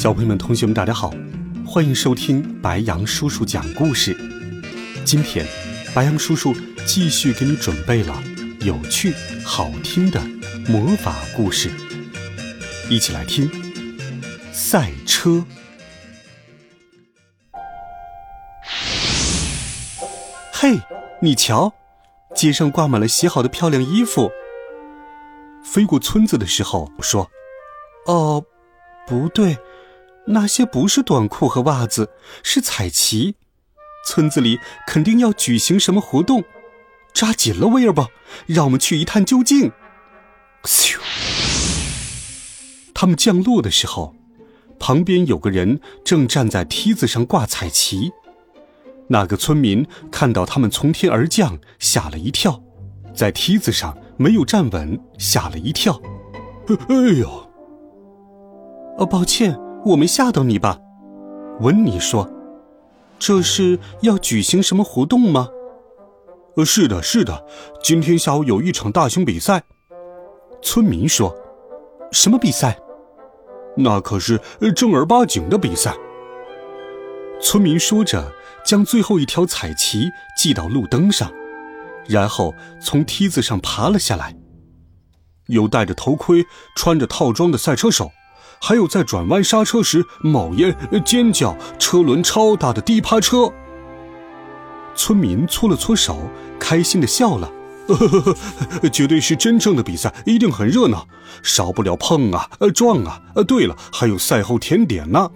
小朋友们、同学们，大家好，欢迎收听白羊叔叔讲故事。今天，白羊叔叔继续给你准备了有趣、好听的魔法故事，一起来听赛车。嘿，你瞧，街上挂满了洗好的漂亮衣服。飞过村子的时候，我说：“哦，不对。”那些不是短裤和袜子，是彩旗。村子里肯定要举行什么活动，抓紧了，威尔伯，让我们去一探究竟。咻！他们降落的时候，旁边有个人正站在梯子上挂彩旗。那个村民看到他们从天而降，吓了一跳，在梯子上没有站稳，吓了一跳。哎呦！哦，抱歉。我没吓到你吧？温妮说：“这是要举行什么活动吗？”“呃，是的，是的，今天下午有一场大型比赛。”村民说：“什么比赛？”“那可是正儿八经的比赛。”村民说着，将最后一条彩旗系到路灯上，然后从梯子上爬了下来。有戴着头盔、穿着套装的赛车手。还有在转弯刹车时冒烟、尖叫、车轮超大的低趴车。村民搓了搓手，开心的笑了，呵呵呵绝对是真正的比赛，一定很热闹，少不了碰啊、撞啊。对了，还有赛后甜点呢。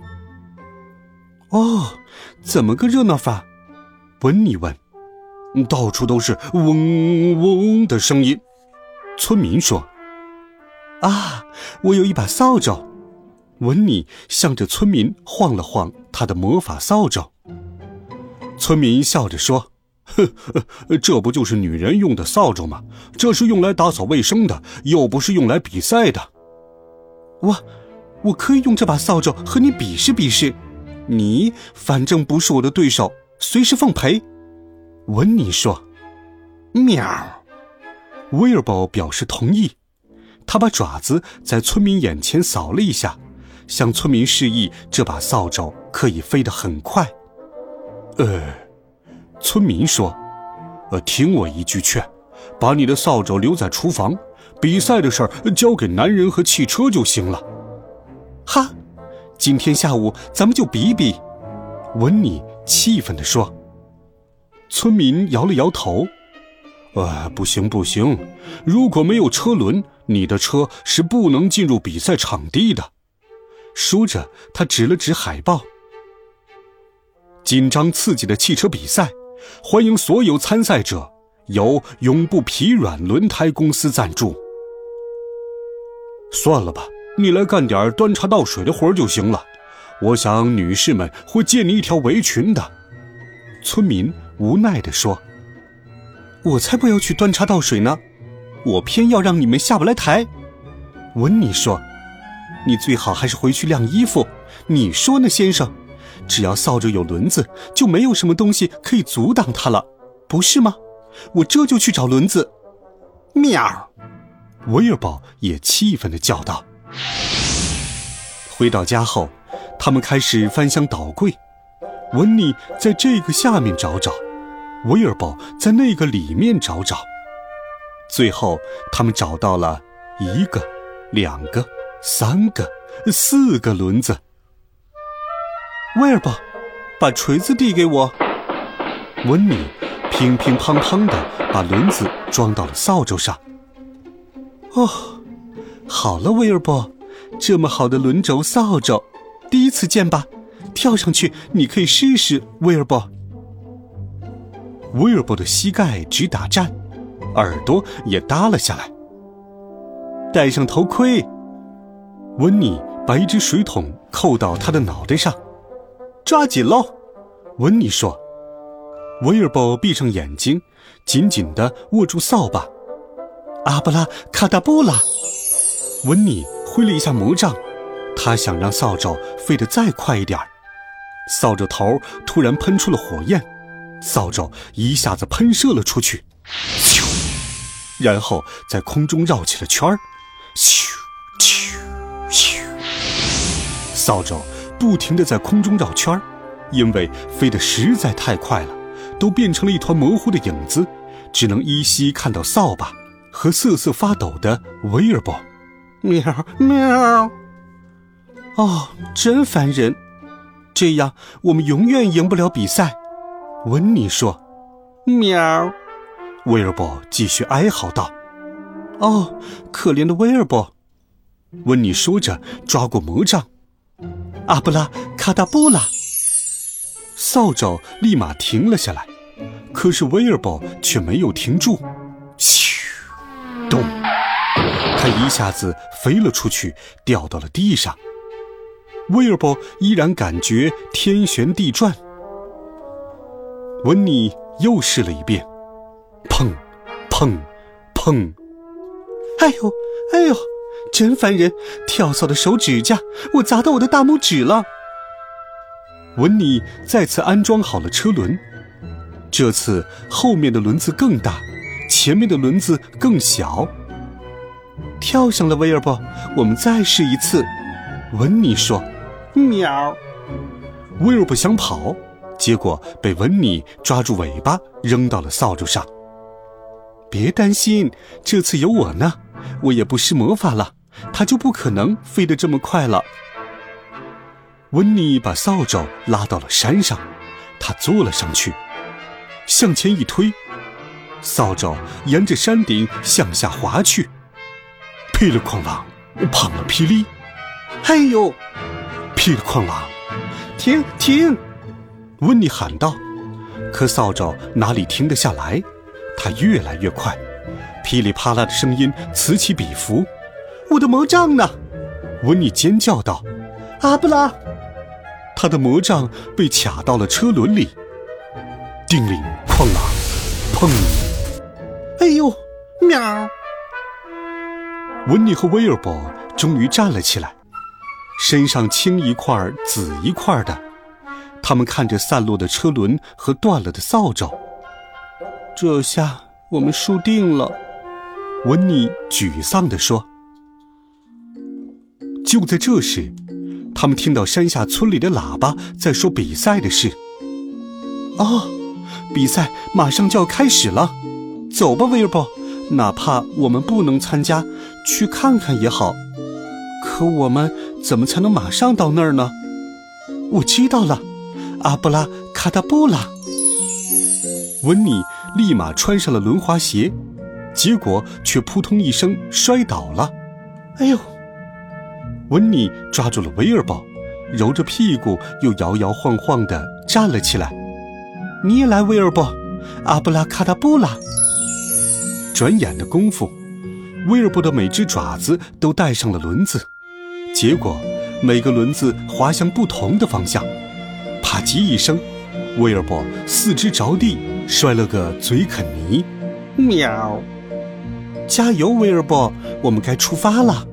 哦，怎么个热闹法？温妮问。到处都是嗡嗡的声音。村民说：“啊，我有一把扫帚。”温妮向着村民晃了晃他的魔法扫帚。村民笑着说：“呵呵，这不就是女人用的扫帚吗？这是用来打扫卫生的，又不是用来比赛的。”我，我可以用这把扫帚和你比试比试。你反正不是我的对手，随时奉陪。”文尼说。喵。威尔伯表示同意，他把爪子在村民眼前扫了一下。向村民示意，这把扫帚可以飞得很快。呃，村民说：“呃，听我一句劝，把你的扫帚留在厨房，比赛的事儿交给男人和汽车就行了。”哈，今天下午咱们就比比。”文妮气愤地说。村民摇了摇头：“呃，不行不行，如果没有车轮，你的车是不能进入比赛场地的。”说着，他指了指海报。紧张刺激的汽车比赛，欢迎所有参赛者，由永不疲软轮胎公司赞助。算了吧，你来干点端茶倒水的活就行了。我想女士们会借你一条围裙的。村民无奈地说：“我才不要去端茶倒水呢，我偏要让你们下不来台。”温妮说。你最好还是回去晾衣服。你说呢，先生？只要扫帚有轮子，就没有什么东西可以阻挡它了，不是吗？我这就去找轮子。喵！威尔宝也气愤地叫道。回到家后，他们开始翻箱倒柜。温妮在这个下面找找，威尔宝在那个里面找找。最后，他们找到了一个，两个。三个，四个轮子。威尔伯，把锤子递给我。温妮乒乒乓乓的把轮子装到了扫帚上。哦，好了，威尔伯，这么好的轮轴扫帚，第一次见吧？跳上去，你可以试试，威尔伯。威尔伯的膝盖直打颤，耳朵也耷了下来。戴上头盔。温妮把一只水桶扣到他的脑袋上，抓紧喽！温妮说。威尔伯闭上眼睛，紧紧地握住扫把。阿布拉卡达布拉！温妮挥了一下魔杖，他想让扫帚飞得再快一点儿。扫帚头突然喷出了火焰，扫帚一下子喷射了出去，咻！然后在空中绕起了圈儿，咻咻扫帚不停地在空中绕圈儿，因为飞得实在太快了，都变成了一团模糊的影子，只能依稀看到扫把和瑟瑟发抖的威尔伯。喵喵！哦，真烦人。这样我们永远赢不了比赛，温妮说。喵，威尔伯继续哀嚎道。哦，可怜的威尔伯，温妮说着，抓过魔杖。阿布拉卡达布拉，扫帚立马停了下来，可是威尔伯却没有停住。咻，咚，他一下子飞了出去，掉到了地上。威尔伯依然感觉天旋地转。温妮又试了一遍，砰，砰，砰！哎呦，哎呦，真烦人！跳蚤的手指甲，我砸到我的大拇指了。文尼再次安装好了车轮，这次后面的轮子更大，前面的轮子更小。跳上了，威尔伯，我们再试一次。文尼说。喵！威尔伯想跑，结果被文尼抓住尾巴，扔到了扫帚上。别担心，这次有我呢，我也不施魔法了，它就不可能飞得这么快了。温妮把扫帚拉到了山上，他坐了上去，向前一推，扫帚沿着山顶向下滑去，噼里哐啷，砰了霹雳，哎呦！噼里哐啷，停停！温妮喊道。可扫帚哪里停得下来？它越来越快，噼里啪啦的声音此起彼伏。我的魔杖呢？温妮尖叫道。阿布拉，他的魔杖被卡到了车轮里。叮铃哐啷，砰！哎呦，喵！温妮和威尔伯终于站了起来。身上青一块紫一块的，他们看着散落的车轮和断了的扫帚。这下我们输定了，温妮沮丧地说。就在这时，他们听到山下村里的喇叭在说比赛的事。哦，比赛马上就要开始了，走吧，威尔伯，哪怕我们不能参加，去看看也好。可我们。怎么才能马上到那儿呢？我知道了，阿布拉卡达布拉。温妮立马穿上了轮滑鞋，结果却扑通一声摔倒了。哎呦！温妮抓住了威尔伯，揉着屁股又摇摇晃晃地站了起来。你也来，威尔伯，阿布拉卡达布拉。转眼的功夫，威尔伯的每只爪子都带上了轮子。结果，每个轮子滑向不同的方向，啪叽一声，威尔伯四肢着地，摔了个嘴啃泥。喵！加油，威尔伯，我们该出发了。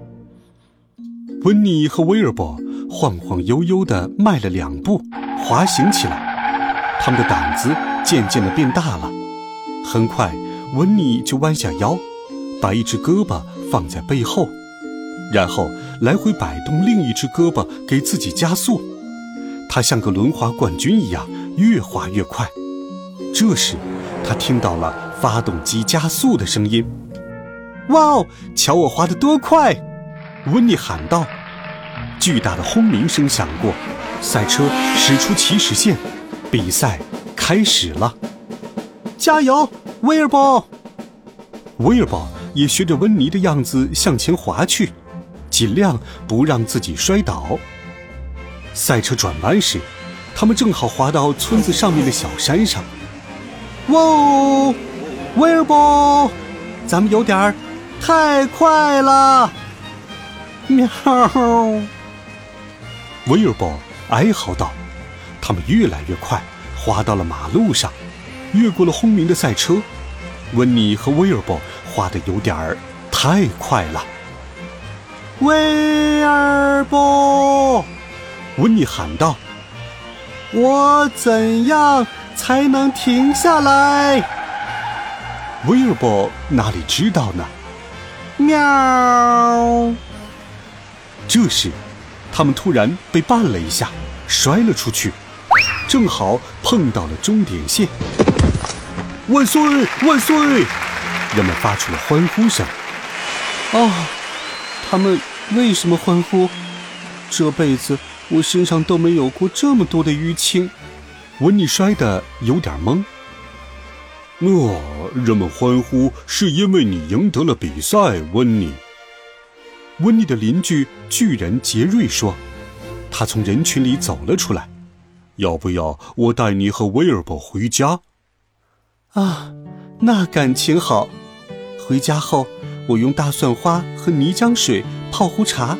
温妮和威尔伯晃晃悠悠地迈了两步，滑行起来。他们的胆子渐渐地变大了。很快，温妮就弯下腰，把一只胳膊放在背后。然后来回摆动另一只胳膊，给自己加速。他像个轮滑冠军一样，越滑越快。这时，他听到了发动机加速的声音。“哇哦，瞧我滑得多快！”温妮喊道。巨大的轰鸣声响过，赛车驶出起始线，比赛开始了。加油，威尔伯！威尔伯也学着温妮的样子向前滑去。尽量不让自己摔倒。赛车转弯时，他们正好滑到村子上面的小山上。哇哦，威尔伯，咱们有点儿太快了！喵！威尔伯哀嚎道：“他们越来越快，滑到了马路上，越过了轰鸣的赛车。温妮和威尔伯滑得有点儿太快了。威尔伯，温妮喊道：“我怎样才能停下来？”威尔伯哪里知道呢？喵！这时，他们突然被绊了一下，摔了出去，正好碰到了终点线。万岁！万岁！人们发出了欢呼声。哦，他们为什么欢呼？这辈子我身上都没有过这么多的淤青。温妮摔得有点懵。哦，人们欢呼是因为你赢得了比赛，温妮。温妮的邻居巨人杰瑞说：“他从人群里走了出来，要不要我带你和威尔伯回家？”啊，那感情好。回家后，我用大蒜花和泥浆水泡壶茶，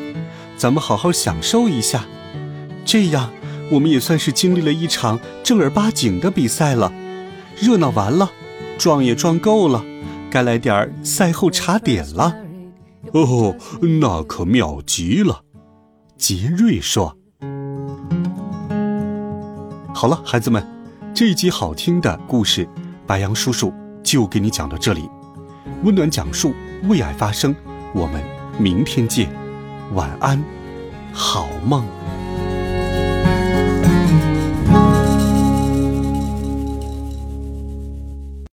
咱们好好享受一下。这样，我们也算是经历了一场正儿八经的比赛了。热闹完了，撞也撞够了，该来点儿赛后茶点了。哦，那可妙极了，杰瑞说。好了，孩子们，这一集好听的故事，白杨叔叔就给你讲到这里。温暖讲述，为爱发声，我们明天见，晚安，好梦。